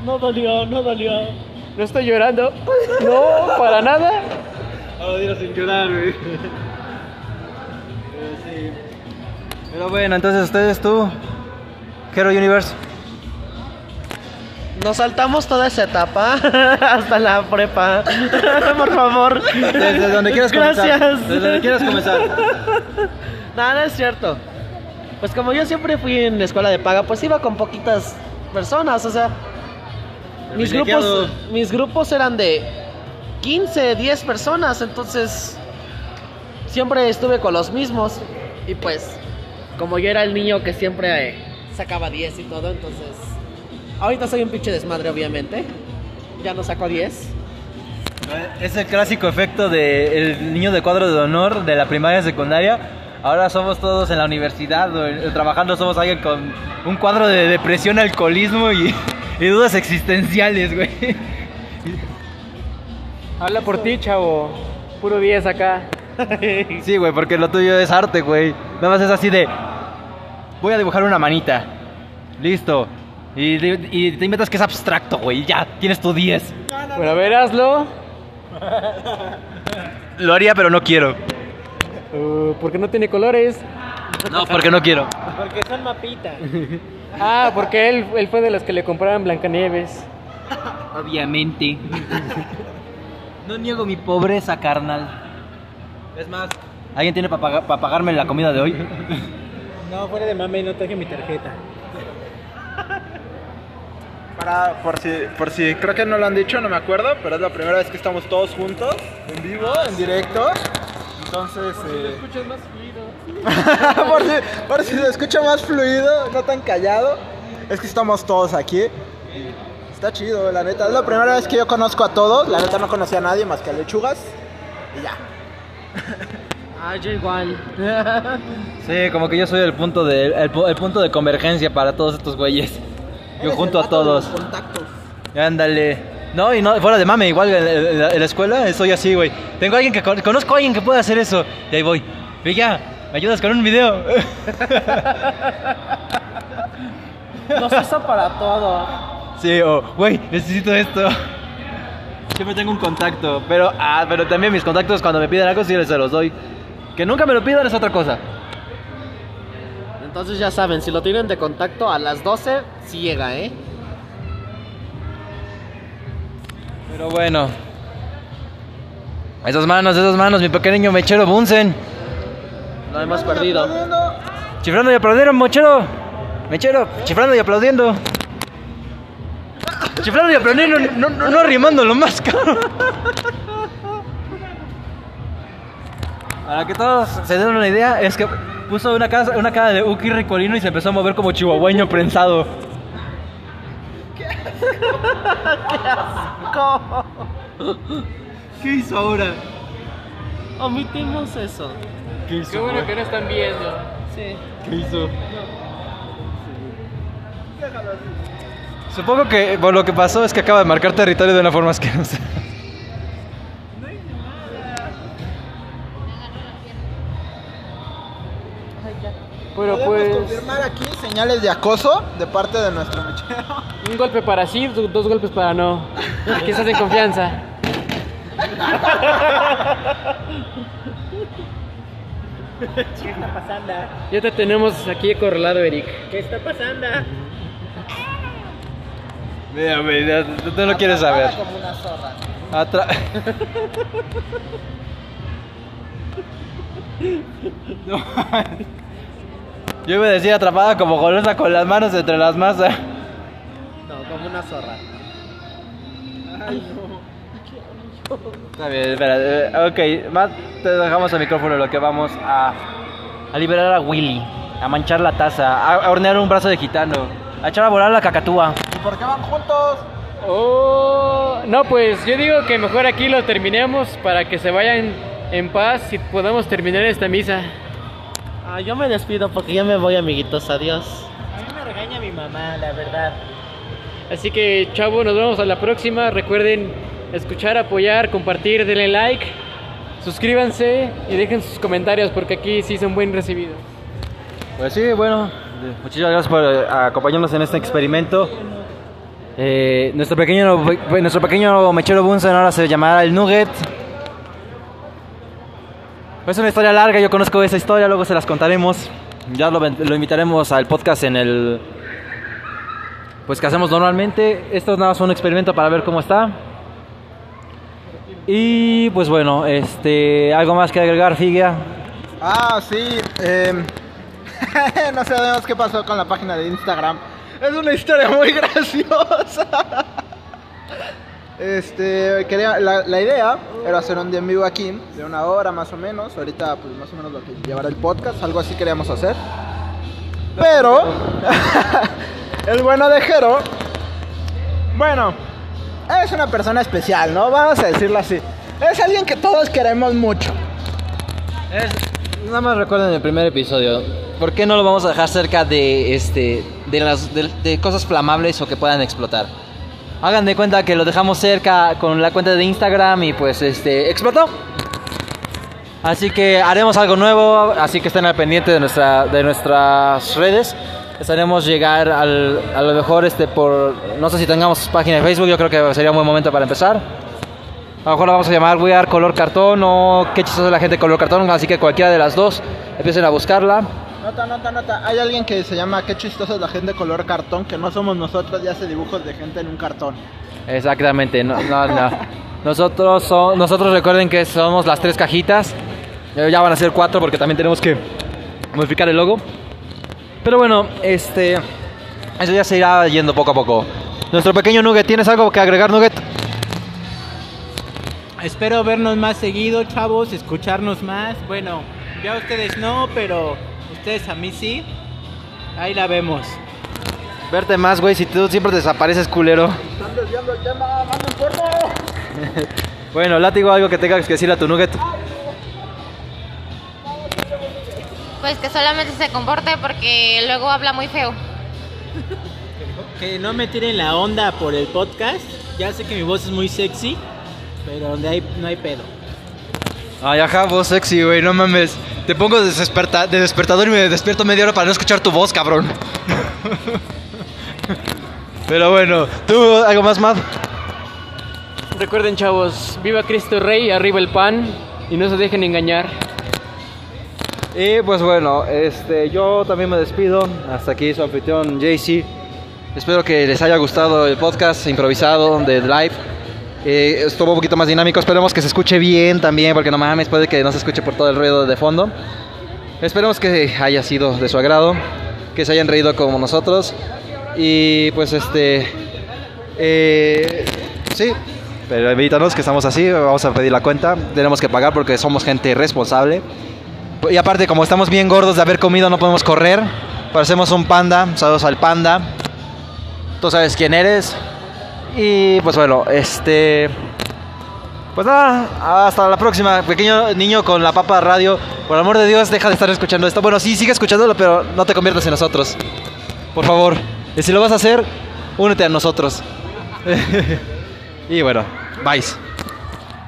No dolió, no dolió. No estoy llorando. No, para nada. Ahora dilo sin llorar, güey. Pero bueno, entonces ustedes, tú, Hero Universe. Nos saltamos toda esa etapa hasta la prepa. Por favor. Desde donde quieras comenzar. Gracias. Desde donde quieras comenzar. No, no es cierto. Pues como yo siempre fui en la escuela de paga, pues iba con poquitas personas, o sea, mis grupos, mis grupos eran de 15, 10 personas, entonces siempre estuve con los mismos y pues como yo era el niño que siempre eh, sacaba 10 y todo, entonces ahorita soy un pinche desmadre obviamente. Ya no saco 10. Es el clásico efecto del niño de cuadro de honor de la primaria y secundaria. Ahora somos todos en la universidad o en- trabajando, somos alguien con un cuadro de depresión, alcoholismo y, y dudas existenciales, güey. Habla por ti, chavo. Puro 10 acá. Sí, güey, porque lo tuyo es arte, güey. Nada más es así de. Voy a dibujar una manita. Listo. Y, te- y te inventas que es abstracto, güey. y Ya, tienes tu 10. Bueno, a ver, hazlo. Lo haría, pero no quiero. Uh, porque no tiene colores. No, porque no quiero. Porque son mapitas. Ah, porque él, él fue de los que le compraban Blancanieves. Obviamente. No niego mi pobreza, carnal. Es más, ¿alguien tiene para pagarme la comida de hoy? No, fuera de mame, no traje mi tarjeta. Para, por si, por si creo que no lo han dicho, no me acuerdo, pero es la primera vez que estamos todos juntos, en vivo, en directo. Entonces, eh, por, si, por si se escucha más fluido, no tan callado, es que estamos todos aquí. y Está chido, la neta. Es la primera vez que yo conozco a todos. La neta no conocía a nadie más que a Lechugas. Y ya. Ah, yo igual. Sí, como que yo soy el punto de, el punto de convergencia para todos estos güeyes. Yo junto a todos. Contactos. Ándale. No, y no, fuera de mame, igual en, en la, en la escuela soy así, güey. Tengo a alguien que con- conozco a alguien que puede hacer eso. Y ahí voy. Villa, ¿me ayudas con un video? Nos hizo para todo. sí, o, güey, necesito esto. Siempre tengo un contacto, pero, ah, pero también mis contactos cuando me piden algo sí les se los doy. Que nunca me lo pidan es otra cosa. Entonces ya saben, si lo tienen de contacto a las 12, sí llega, ¿eh? Pero bueno. Esas manos, esas manos, mi pequeño mechero Bunsen. No hemos perdido. Chifrando y aplaudiendo, mochero. Mechero, chifrando y aplaudiendo. Chifrando y aplaudiendo, no, no, no rimando lo más caro. Para que todos se den una idea, es que puso una, casa, una cara de Uki Ricolino y se empezó a mover como chihuahueño prensado. ¿Qué hizo ahora? Omitimos eso. ¿Qué hizo? Qué bueno que no están viendo. Sí. ¿Qué hizo? Supongo que lo que pasó es que acaba de marcar territorio de una forma asquerosa. Pero pues, confirmar aquí señales de acoso de parte de nuestro mechero. un golpe para sí, do- dos golpes para no. Aquí estás en confianza. ¿Qué está pasando? Ya te tenemos aquí acorralado, Eric. ¿Qué está pasando? Mira, mira, tú tú no quieres saber. Como una zorra. Atra- No. Yo iba a decir atrapada como golosa con las manos entre las masas. No, como una zorra. Está bien, espera. eh, ok, Matt, te dejamos el micrófono lo que vamos a, a liberar a Willy, a manchar la taza, a, a hornear un brazo de gitano, a echar a volar la cacatúa. ¿Y por qué van juntos? Oh, no, pues yo digo que mejor aquí lo terminemos para que se vayan en paz y podamos terminar esta misa. Ah, yo me despido porque ya me voy, amiguitos. Adiós. A mí me regaña mi mamá, la verdad. Así que, chavo, nos vemos a la próxima. Recuerden escuchar, apoyar, compartir, denle like, suscríbanse y dejen sus comentarios porque aquí sí son buen recibidos. Pues sí, bueno, muchísimas gracias por eh, acompañarnos en este experimento. Eh, nuestro pequeño nuestro pequeño mechero Bunsen ahora se llamará el Nugget. Es una historia larga, yo conozco esa historia, luego se las contaremos. Ya lo, lo invitaremos al podcast en el... Pues que hacemos normalmente. Esto nada más un experimento para ver cómo está. Y pues bueno, este, algo más que agregar, Figia. Ah, sí. em, no sabemos qué pasó con la página de Instagram. Es una historia muy graciosa. Este, quería, la, la idea era hacer un día en vivo aquí, de una hora más o menos. Ahorita, pues más o menos lo que llevará el podcast, algo así queríamos hacer. Pero, el bueno de Jero, bueno, es una persona especial, ¿no? Vamos a decirlo así. Es alguien que todos queremos mucho. Nada más recuerden el primer episodio. ¿Por qué no lo vamos a dejar cerca de este de las de cosas flamables o que puedan explotar? Hagan de cuenta que lo dejamos cerca con la cuenta de Instagram y pues este explotó. Así que haremos algo nuevo, así que estén al pendiente de, nuestra, de nuestras redes. Estaremos llegar al, a lo mejor este por no sé si tengamos página de Facebook, yo creo que sería un buen momento para empezar. A lo mejor la vamos a llamar We Are Color Cartón o Qué chistoso la gente Color Cartón, así que cualquiera de las dos empiecen a buscarla. Nota, nota, nota. Hay alguien que se llama Qué chistosa es la gente color cartón, que no somos nosotros y hace dibujos de gente en un cartón. Exactamente, no, no, no. Nosotros, so- nosotros recuerden que somos las tres cajitas. Ya van a ser cuatro porque también tenemos que modificar el logo. Pero bueno, este. Eso ya se irá yendo poco a poco. Nuestro pequeño Nugget, ¿tienes algo que agregar, Nugget? Espero vernos más seguido, chavos, escucharnos más. Bueno, ya ustedes no, pero ustedes a mí sí. Ahí la vemos. Verte más, güey, si tú siempre desapareces, culero. Están desviando el tema, manden porno. Bueno, látigo, algo que tengas que decirle a tu Nugget. Pues que solamente se comporte porque luego habla muy feo. Que no me tiren la onda por el podcast. Ya sé que mi voz es muy sexy, pero donde hay, no hay pedo. Ay, ajá, voz sexy, güey, no mames. Te pongo de, desperta- de despertador y me despierto media hora para no escuchar tu voz, cabrón. Pero bueno, ¿tú algo más, Matt? Recuerden, chavos, viva Cristo Rey, arriba el pan y no se dejen engañar. Y pues bueno, este, yo también me despido. Hasta aquí su anfitrión JC. Espero que les haya gustado el podcast improvisado de Live. Eh, estuvo un poquito más dinámico. Esperemos que se escuche bien también, porque no mames, puede que no se escuche por todo el ruido de fondo. Esperemos que haya sido de su agrado, que se hayan reído como nosotros. Y pues este. eh, sí, pero evítanos que estamos así. Vamos a pedir la cuenta. Tenemos que pagar porque somos gente responsable. Y aparte, como estamos bien gordos de haber comido, no podemos correr. Parecemos un panda. Saludos al panda. Tú sabes quién eres. Y pues bueno, este. Pues nada, hasta la próxima. Pequeño niño con la papa radio. Por amor de Dios, deja de estar escuchando esto. Bueno, sí, sigue escuchándolo, pero no te conviertas en nosotros. Por favor. Y si lo vas a hacer, únete a nosotros. y bueno, bye.